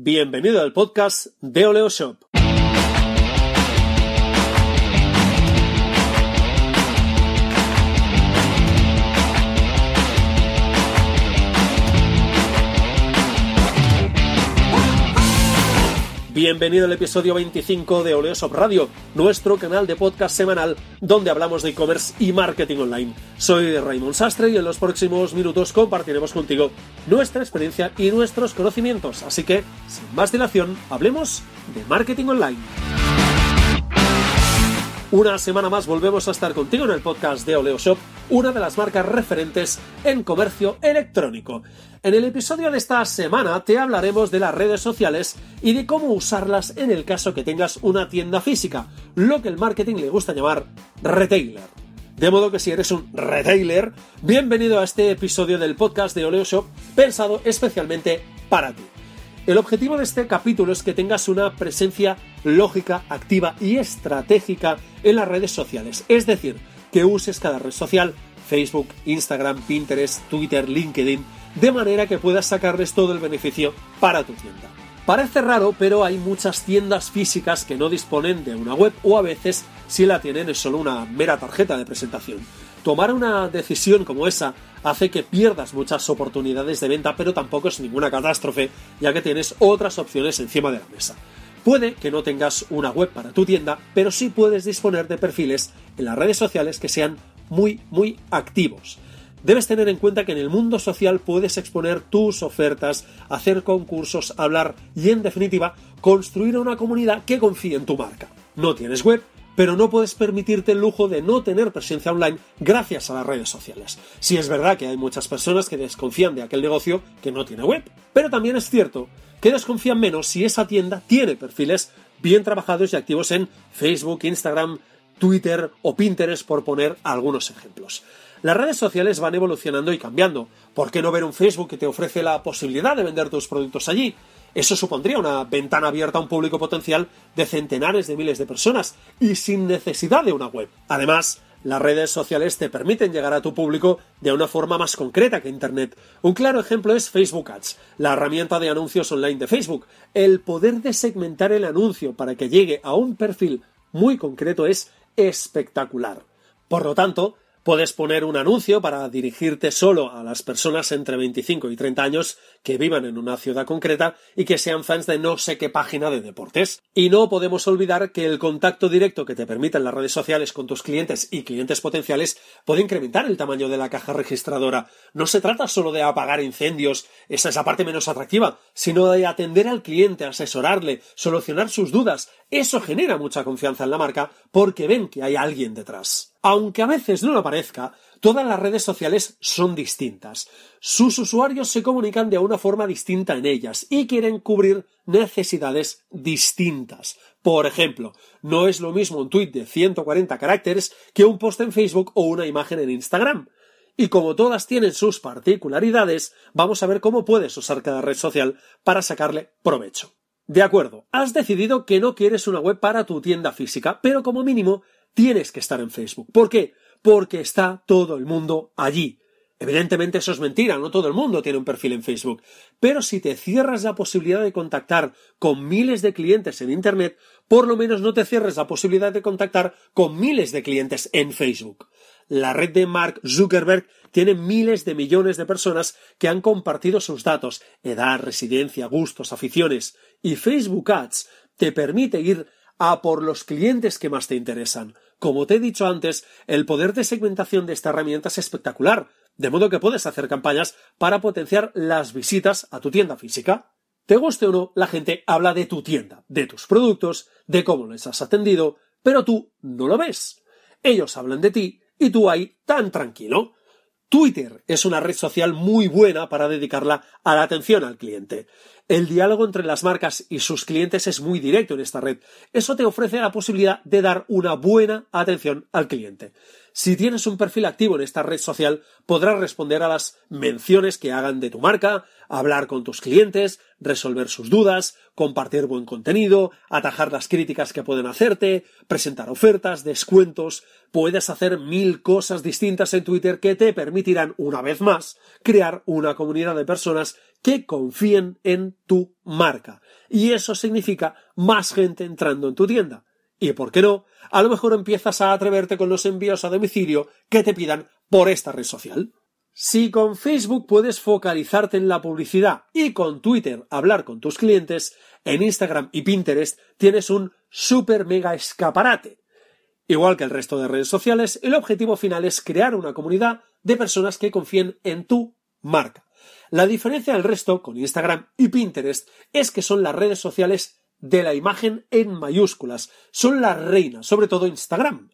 Bienvenido al podcast de Oleo Shop. Bienvenido al episodio 25 de Oleoshop Radio, nuestro canal de podcast semanal donde hablamos de e-commerce y marketing online. Soy Raymond Sastre y en los próximos minutos compartiremos contigo nuestra experiencia y nuestros conocimientos. Así que, sin más dilación, hablemos de marketing online. Una semana más volvemos a estar contigo en el podcast de Oleoshop, una de las marcas referentes en comercio electrónico. En el episodio de esta semana te hablaremos de las redes sociales y de cómo usarlas en el caso que tengas una tienda física, lo que el marketing le gusta llamar retailer. De modo que si eres un retailer, bienvenido a este episodio del podcast de Oleoshop pensado especialmente para ti. El objetivo de este capítulo es que tengas una presencia lógica, activa y estratégica en las redes sociales. Es decir, que uses cada red social, Facebook, Instagram, Pinterest, Twitter, LinkedIn, de manera que puedas sacarles todo el beneficio para tu tienda. Parece raro, pero hay muchas tiendas físicas que no disponen de una web o a veces si la tienen es solo una mera tarjeta de presentación. Tomar una decisión como esa hace que pierdas muchas oportunidades de venta, pero tampoco es ninguna catástrofe, ya que tienes otras opciones encima de la mesa. Puede que no tengas una web para tu tienda, pero sí puedes disponer de perfiles en las redes sociales que sean muy, muy activos. Debes tener en cuenta que en el mundo social puedes exponer tus ofertas, hacer concursos, hablar y, en definitiva, construir una comunidad que confíe en tu marca. No tienes web, pero no puedes permitirte el lujo de no tener presencia online gracias a las redes sociales. Si es verdad que hay muchas personas que desconfían de aquel negocio que no tiene web, pero también es cierto que desconfían menos si esa tienda tiene perfiles bien trabajados y activos en Facebook, Instagram, Twitter o Pinterest, por poner algunos ejemplos. Las redes sociales van evolucionando y cambiando. ¿Por qué no ver un Facebook que te ofrece la posibilidad de vender tus productos allí? Eso supondría una ventana abierta a un público potencial de centenares de miles de personas y sin necesidad de una web. Además, las redes sociales te permiten llegar a tu público de una forma más concreta que Internet. Un claro ejemplo es Facebook Ads, la herramienta de anuncios online de Facebook. El poder de segmentar el anuncio para que llegue a un perfil muy concreto es espectacular. Por lo tanto, Puedes poner un anuncio para dirigirte solo a las personas entre 25 y 30 años que vivan en una ciudad concreta y que sean fans de no sé qué página de deportes. Y no podemos olvidar que el contacto directo que te permiten las redes sociales con tus clientes y clientes potenciales puede incrementar el tamaño de la caja registradora. No se trata solo de apagar incendios, esa es la parte menos atractiva, sino de atender al cliente, asesorarle, solucionar sus dudas. Eso genera mucha confianza en la marca porque ven que hay alguien detrás. Aunque a veces no lo parezca, todas las redes sociales son distintas. Sus usuarios se comunican de una forma distinta en ellas y quieren cubrir necesidades distintas. Por ejemplo, no es lo mismo un tweet de 140 caracteres que un post en Facebook o una imagen en Instagram. Y como todas tienen sus particularidades, vamos a ver cómo puedes usar cada red social para sacarle provecho. De acuerdo, has decidido que no quieres una web para tu tienda física, pero como mínimo tienes que estar en Facebook. ¿Por qué? Porque está todo el mundo allí. Evidentemente eso es mentira, no todo el mundo tiene un perfil en Facebook, pero si te cierras la posibilidad de contactar con miles de clientes en Internet, por lo menos no te cierres la posibilidad de contactar con miles de clientes en Facebook. La red de Mark Zuckerberg tiene miles de millones de personas que han compartido sus datos, edad, residencia, gustos, aficiones, y Facebook Ads te permite ir a por los clientes que más te interesan. Como te he dicho antes, el poder de segmentación de esta herramienta es espectacular, de modo que puedes hacer campañas para potenciar las visitas a tu tienda física. Te guste o no, la gente habla de tu tienda, de tus productos, de cómo les has atendido, pero tú no lo ves. Ellos hablan de ti y tú ahí tan tranquilo. Twitter es una red social muy buena para dedicarla a la atención al cliente. El diálogo entre las marcas y sus clientes es muy directo en esta red. Eso te ofrece la posibilidad de dar una buena atención al cliente. Si tienes un perfil activo en esta red social, podrás responder a las menciones que hagan de tu marca, hablar con tus clientes, resolver sus dudas, compartir buen contenido, atajar las críticas que pueden hacerte, presentar ofertas, descuentos. Puedes hacer mil cosas distintas en Twitter que te permitirán, una vez más, crear una comunidad de personas que confíen en tu marca. Y eso significa más gente entrando en tu tienda. Y por qué no, a lo mejor empiezas a atreverte con los envíos a domicilio que te pidan por esta red social. Si con Facebook puedes focalizarte en la publicidad y con Twitter hablar con tus clientes, en Instagram y Pinterest tienes un super mega escaparate. Igual que el resto de redes sociales, el objetivo final es crear una comunidad de personas que confíen en tu marca. La diferencia del resto con Instagram y Pinterest es que son las redes sociales de la imagen en mayúsculas. Son las reinas, sobre todo Instagram.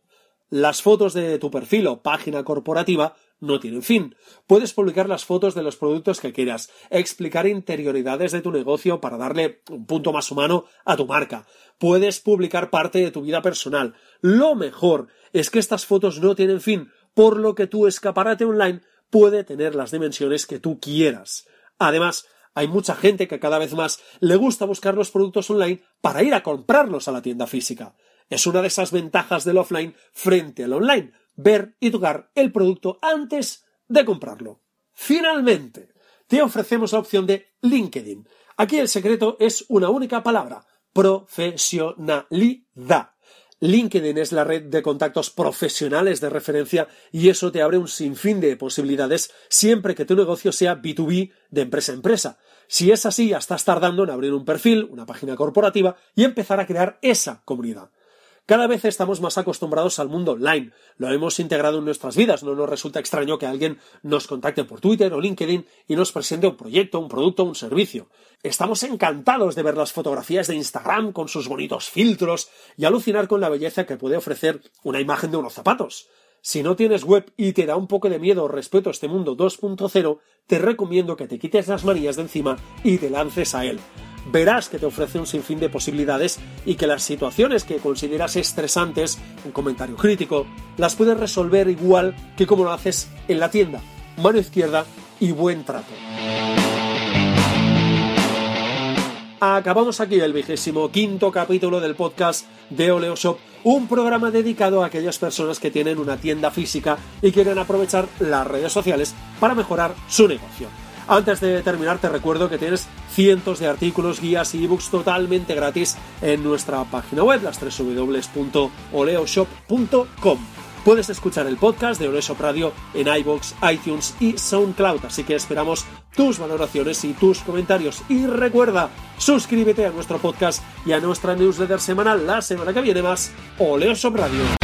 Las fotos de tu perfil o página corporativa no tienen fin. Puedes publicar las fotos de los productos que quieras, explicar interioridades de tu negocio para darle un punto más humano a tu marca. Puedes publicar parte de tu vida personal. Lo mejor es que estas fotos no tienen fin, por lo que tu escaparate online puede tener las dimensiones que tú quieras. Además, hay mucha gente que cada vez más le gusta buscar los productos online para ir a comprarlos a la tienda física. Es una de esas ventajas del offline frente al online, ver y tocar el producto antes de comprarlo. Finalmente, te ofrecemos la opción de LinkedIn. Aquí el secreto es una única palabra, profesionalidad. LinkedIn es la red de contactos profesionales de referencia y eso te abre un sinfín de posibilidades siempre que tu negocio sea B2B de empresa a empresa. Si es así, ya estás tardando en abrir un perfil, una página corporativa y empezar a crear esa comunidad. Cada vez estamos más acostumbrados al mundo online. Lo hemos integrado en nuestras vidas. No nos resulta extraño que alguien nos contacte por Twitter o LinkedIn y nos presente un proyecto, un producto, un servicio. Estamos encantados de ver las fotografías de Instagram con sus bonitos filtros y alucinar con la belleza que puede ofrecer una imagen de unos zapatos. Si no tienes web y te da un poco de miedo o respeto a este mundo 2.0, te recomiendo que te quites las manías de encima y te lances a él verás que te ofrece un sinfín de posibilidades y que las situaciones que consideras estresantes, un comentario crítico, las puedes resolver igual que como lo haces en la tienda. Mano izquierda y buen trato. Acabamos aquí el vigésimo quinto capítulo del podcast de Oleoshop, un programa dedicado a aquellas personas que tienen una tienda física y quieren aprovechar las redes sociales para mejorar su negocio. Antes de terminar, te recuerdo que tienes cientos de artículos, guías y ebooks totalmente gratis en nuestra página web, las www.oleoshop.com. Puedes escuchar el podcast de Oleoshop Radio en iBox, iTunes y SoundCloud, así que esperamos tus valoraciones y tus comentarios. Y recuerda, suscríbete a nuestro podcast y a nuestra newsletter semanal la semana que viene más, Oleoshop Radio.